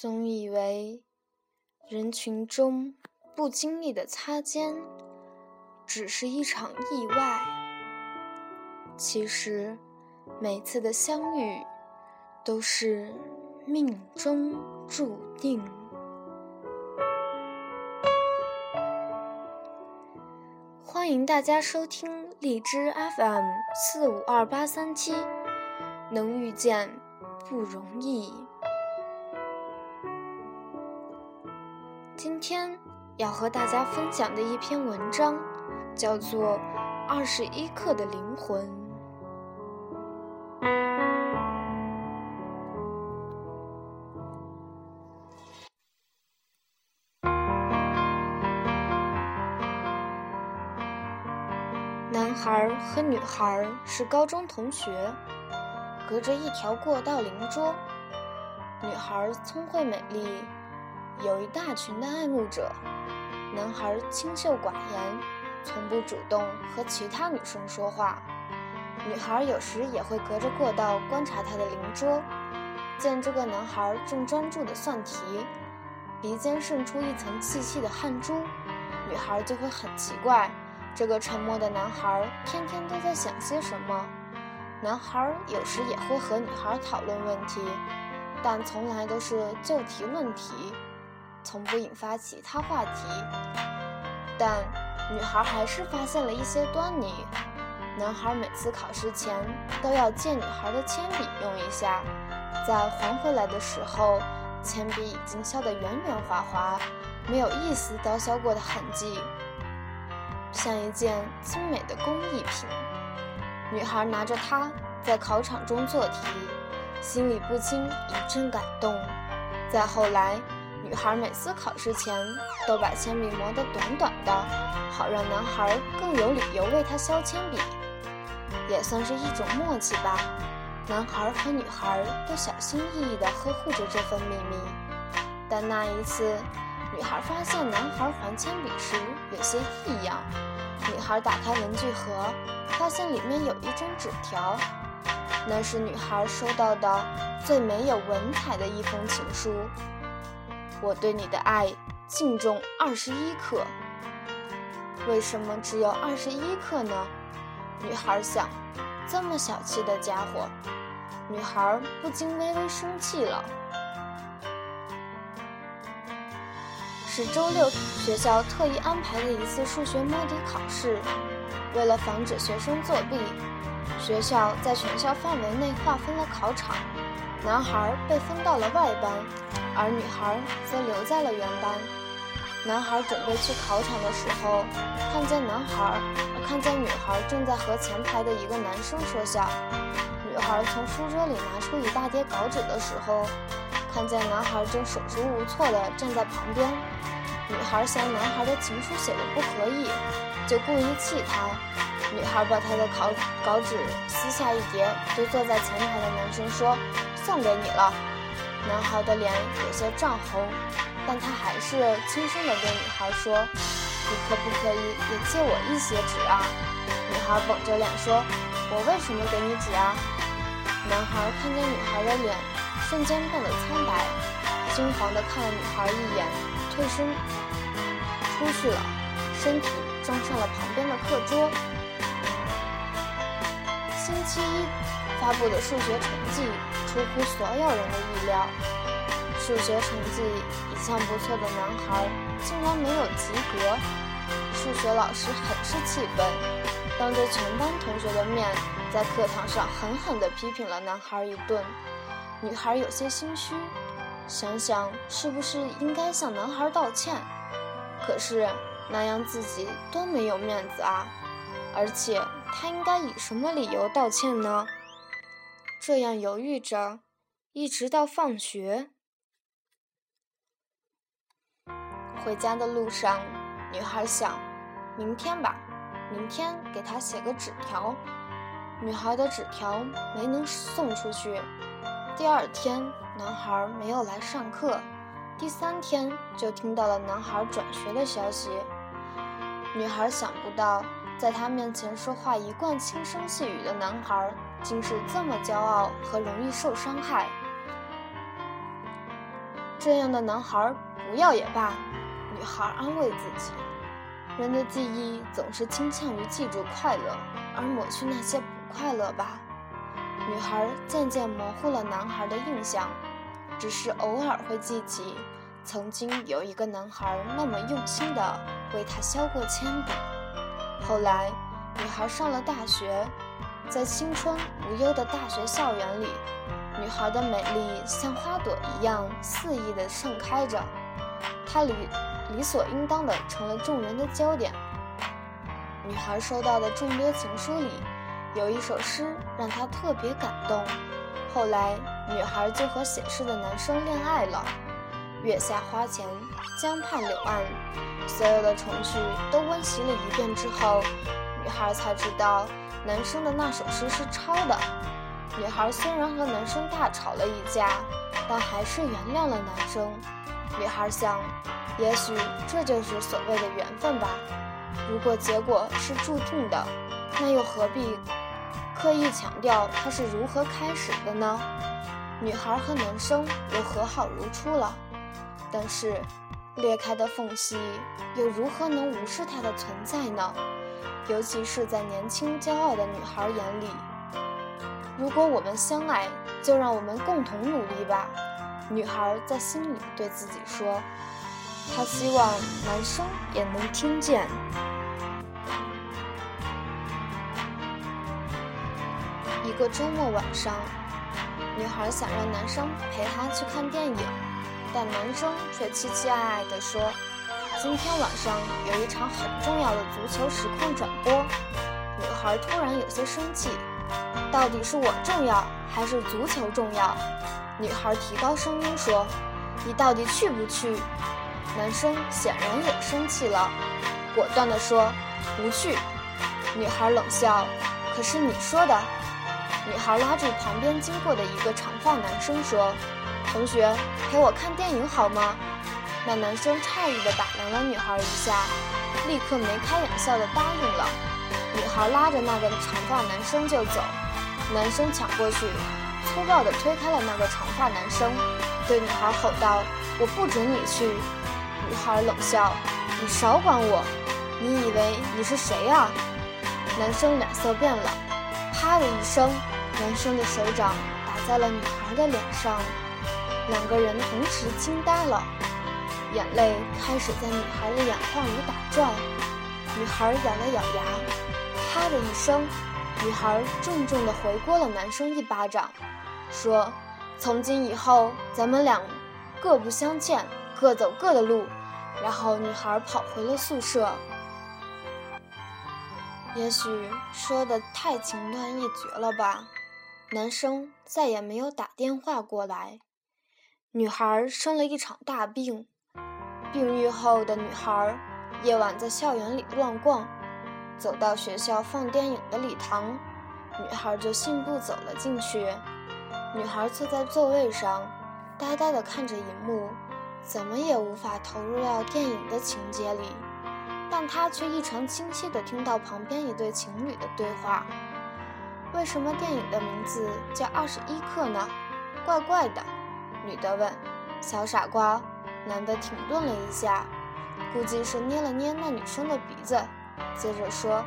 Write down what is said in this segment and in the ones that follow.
总以为人群中不经意的擦肩只是一场意外，其实每次的相遇都是命中注定。欢迎大家收听荔枝 FM 四五二八三七，能遇见不容易。今天要和大家分享的一篇文章，叫做《二十一克的灵魂》。男孩和女孩是高中同学，隔着一条过道邻桌。女孩聪慧美丽，有一大群的爱慕者。男孩清秀寡言，从不主动和其他女生说话。女孩有时也会隔着过道观察他的邻桌，见这个男孩正专注地算题，鼻尖渗出一层细细的汗珠，女孩就会很奇怪。这个沉默的男孩天天都在想些什么？男孩有时也会和女孩讨论问题，但从来都是就题论题，从不引发其他话题。但女孩还是发现了一些端倪：男孩每次考试前都要借女孩的铅笔用一下，在还回来的时候，铅笔已经削得圆圆滑滑，没有一丝刀削过的痕迹。像一件精美的工艺品，女孩拿着它在考场中做题，心里不禁一阵感动。再后来，女孩每次考试前都把铅笔磨得短短的，好让男孩更有理由为她削铅笔，也算是一种默契吧。男孩和女孩都小心翼翼地呵护着这份秘密，但那一次。女孩发现男孩还铅笔时有些异样。女孩打开文具盒，发现里面有一张纸条，那是女孩收到的最没有文采的一封情书。我对你的爱敬重二十一克。为什么只有二十一克呢？女孩想，这么小气的家伙。女孩不禁微微生气了。是周六学校特意安排的一次数学摸底考试。为了防止学生作弊，学校在全校范围内划分了考场。男孩被分到了外班，而女孩则留在了原班。男孩准备去考场的时候，看见男孩，看见女孩正在和前排的一个男生说笑。女孩从书桌里拿出一大叠稿纸的时候，看见男孩正手足无措地站在旁边。女孩嫌男孩的情书写的不合意，就故意气他。女孩把她的稿稿纸撕下一叠，对坐在前排的男生说：“送给你了。”男孩的脸有些涨红，但他还是轻声地对女孩说：“你可不可以也借我一些纸啊？”女孩绷着脸说：“我为什么给你纸啊？”男孩看见女孩的脸瞬间变得苍白，惊慌地看了女孩一眼，退身。出去了，身体撞上了旁边的课桌。星期一发布的数学成绩出乎所有人的意料，数学成绩一向不错的男孩竟然没有及格。数学老师很是气愤，当着全班同学的面，在课堂上狠狠地批评了男孩一顿。女孩有些心虚，想想是不是应该向男孩道歉。可是那样自己多没有面子啊！而且他应该以什么理由道歉呢？这样犹豫着，一直到放学。回家的路上，女孩想：明天吧，明天给他写个纸条。女孩的纸条没能送出去。第二天，男孩没有来上课。第三天就听到了男孩转学的消息。女孩想不到，在他面前说话一贯轻声细语的男孩，竟是这么骄傲和容易受伤害。这样的男孩不要也罢。女孩安慰自己。人的记忆总是倾向于记住快乐，而抹去那些不快乐吧。女孩渐渐模糊了男孩的印象，只是偶尔会记起，曾经有一个男孩那么用心地为她削过铅笔。后来，女孩上了大学，在青春无忧的大学校园里，女孩的美丽像花朵一样肆意地盛开着，她理理所应当地成了众人的焦点。女孩收到的众多情书里，有一首诗让她特别感动。后来，女孩就和写诗的男生恋爱了。月下花前，江畔柳岸，所有的重序都温习了一遍之后，女孩才知道男生的那首诗是抄的。女孩虽然和男生大吵了一架，但还是原谅了男生。女孩想，也许这就是所谓的缘分吧。如果结果是注定的，那又何必刻意强调它是如何开始的呢？女孩和男生又和好如初了，但是裂开的缝隙又如何能无视它的存在呢？尤其是在年轻骄傲的女孩眼里。如果我们相爱，就让我们共同努力吧。女孩在心里对自己说。她希望男生也能听见。一个周末晚上，女孩想让男生陪她去看电影，但男生却期期艾艾地说：“今天晚上有一场很重要的足球实况转播。”女孩突然有些生气：“到底是我重要，还是足球重要？”女孩提高声音说：“你到底去不去？”男生显然也生气了，果断地说：“不去。”女孩冷笑：“可是你说的。”女孩拉住旁边经过的一个长发男生说：“同学，陪我看电影好吗？”那男生诧异地打量了女孩一下，立刻眉开眼笑地答应了。女孩拉着那个长发男生就走，男生抢过去，粗暴地推开了那个长发男生，对女孩吼道：“我不准你去！”女孩冷笑：“你少管我！你以为你是谁呀？”男生脸色变了，啪的一声。男生的手掌打在了女孩的脸上，两个人同时惊呆了，眼泪开始在女孩的眼眶里打转。女孩咬了咬牙，啪的一声，女孩重重的回过了男生一巴掌，说：“从今以后，咱们俩各不相欠，各走各的路。”然后女孩跑回了宿舍。也许说的太情断意绝了吧。男生再也没有打电话过来。女孩生了一场大病，病愈后的女孩夜晚在校园里乱逛，走到学校放电影的礼堂，女孩就信步走了进去。女孩坐在座位上，呆呆地看着荧幕，怎么也无法投入到电影的情节里，但她却异常清晰地听到旁边一对情侣的对话。为什么电影的名字叫《二十一克》呢？怪怪的。女的问。小傻瓜。男的停顿了一下，估计是捏了捏那女生的鼻子，接着说：“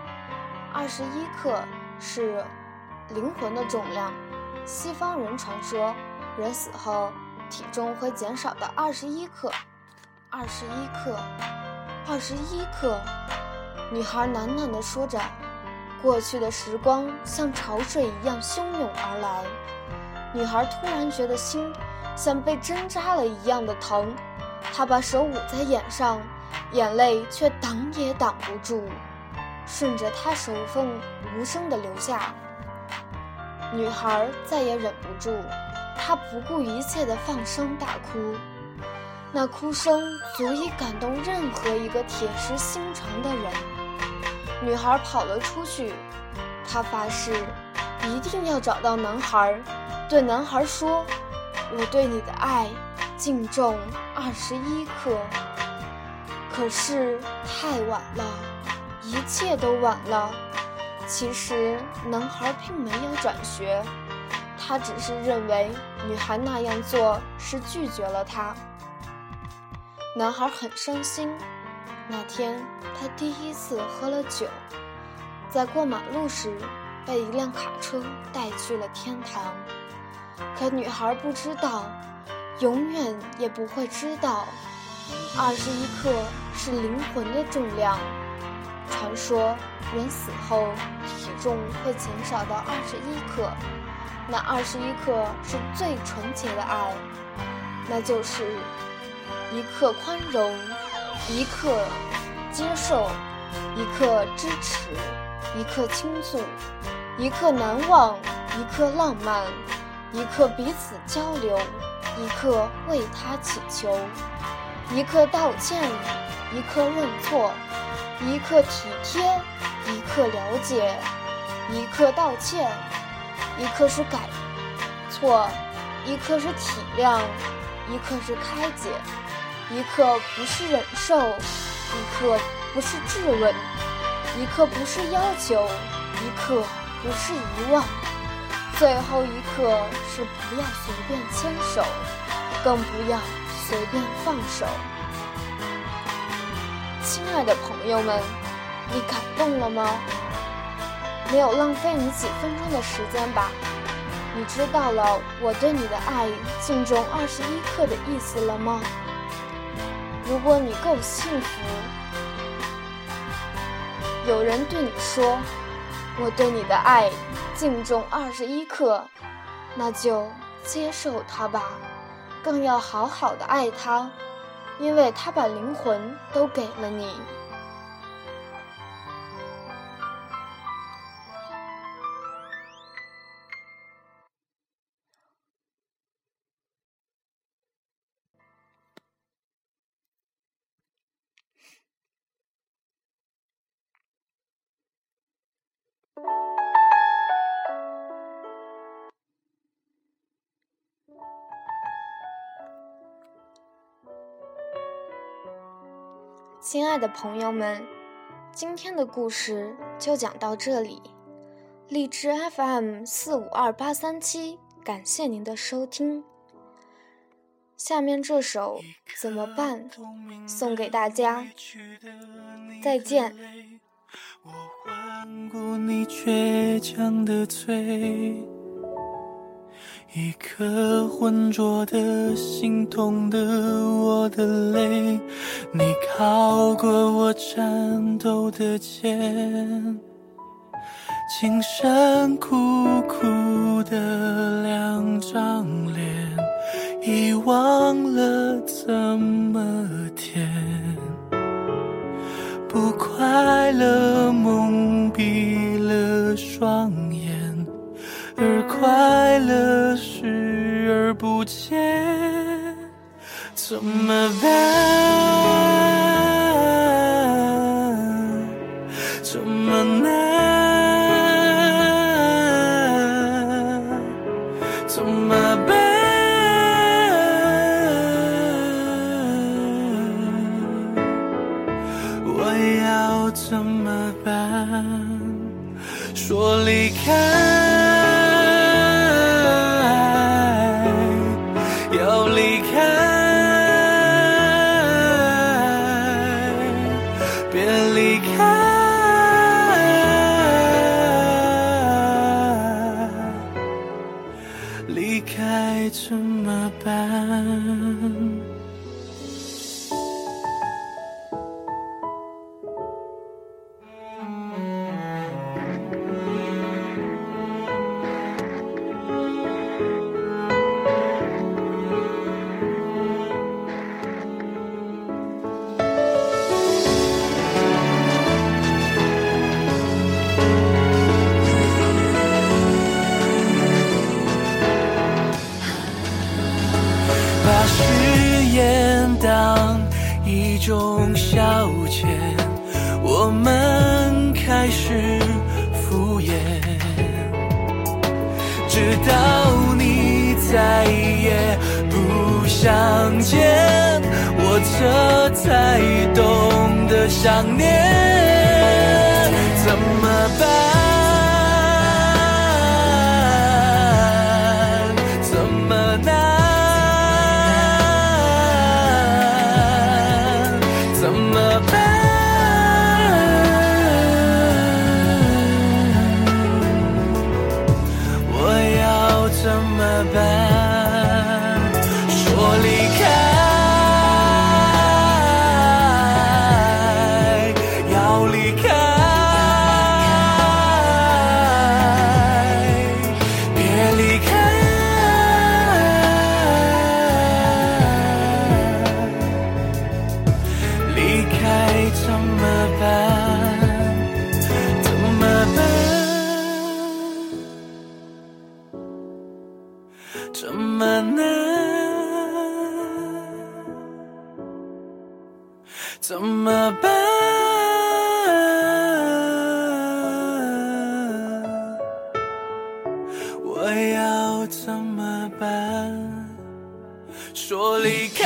二十一克是灵魂的重量。西方人传说，人死后体重会减少到二十一克。二十一克，二十一克。”女孩喃喃地说着。过去的时光像潮水一样汹涌而来，女孩突然觉得心像被针扎了一样的疼，他把手捂在眼上，眼泪却挡也挡不住，顺着他手缝无声地流下。女孩再也忍不住，她不顾一切地放声大哭，那哭声足以感动任何一个铁石心肠的人。女孩跑了出去，她发誓一定要找到男孩，对男孩说：“我对你的爱净重二十一克。”可是太晚了，一切都晚了。其实男孩并没有转学，他只是认为女孩那样做是拒绝了他。男孩很伤心。那天他第一次喝了酒，在过马路时被一辆卡车带去了天堂。可女孩不知道，永远也不会知道，二十一克是灵魂的重量。传说人死后体重会减少到二十一克，那二十一克是最纯洁的爱，那就是一刻宽容，一刻接受，一刻支持，一刻倾诉，一刻难忘，一刻浪漫。一刻彼此交流，一刻为他祈求，一刻道歉，一刻认错，一刻体贴，一刻了解，一刻道歉，一刻是改错，一刻是体谅，一刻是开解，一刻不是忍受，一刻不是质问，一刻不是要求，一刻不是遗忘。最后一刻是不要随便牵手，更不要随便放手。亲爱的朋友们，你感动了吗？没有浪费你几分钟的时间吧？你知道了我对你的爱敬重二十一克的意思了吗？如果你够幸福，有人对你说：“我对你的爱。”净重二十一克，那就接受他吧，更要好好的爱他，因为他把灵魂都给了你。亲爱的朋友们，今天的故事就讲到这里。荔枝 FM 四五二八三七，感谢您的收听。下面这首怎么办送给大家，再见。一颗浑浊的、心痛的我的泪，你靠过我颤抖的肩，轻声苦苦的两张脸，遗忘了怎么甜，不快乐蒙蔽了双眼。而快乐视而不见，怎么办？种消遣，我们开始敷衍，直到你再也不想见，我这才懂得想念，我要怎么办？说离开，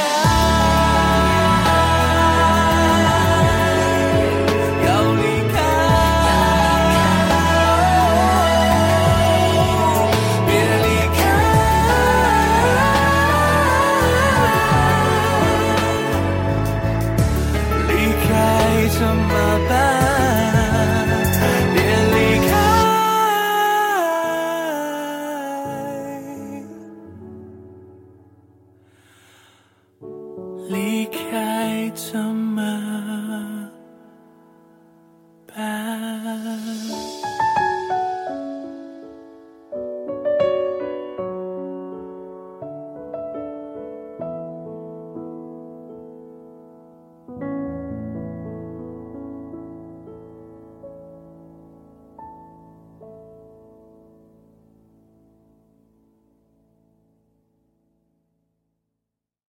离开怎么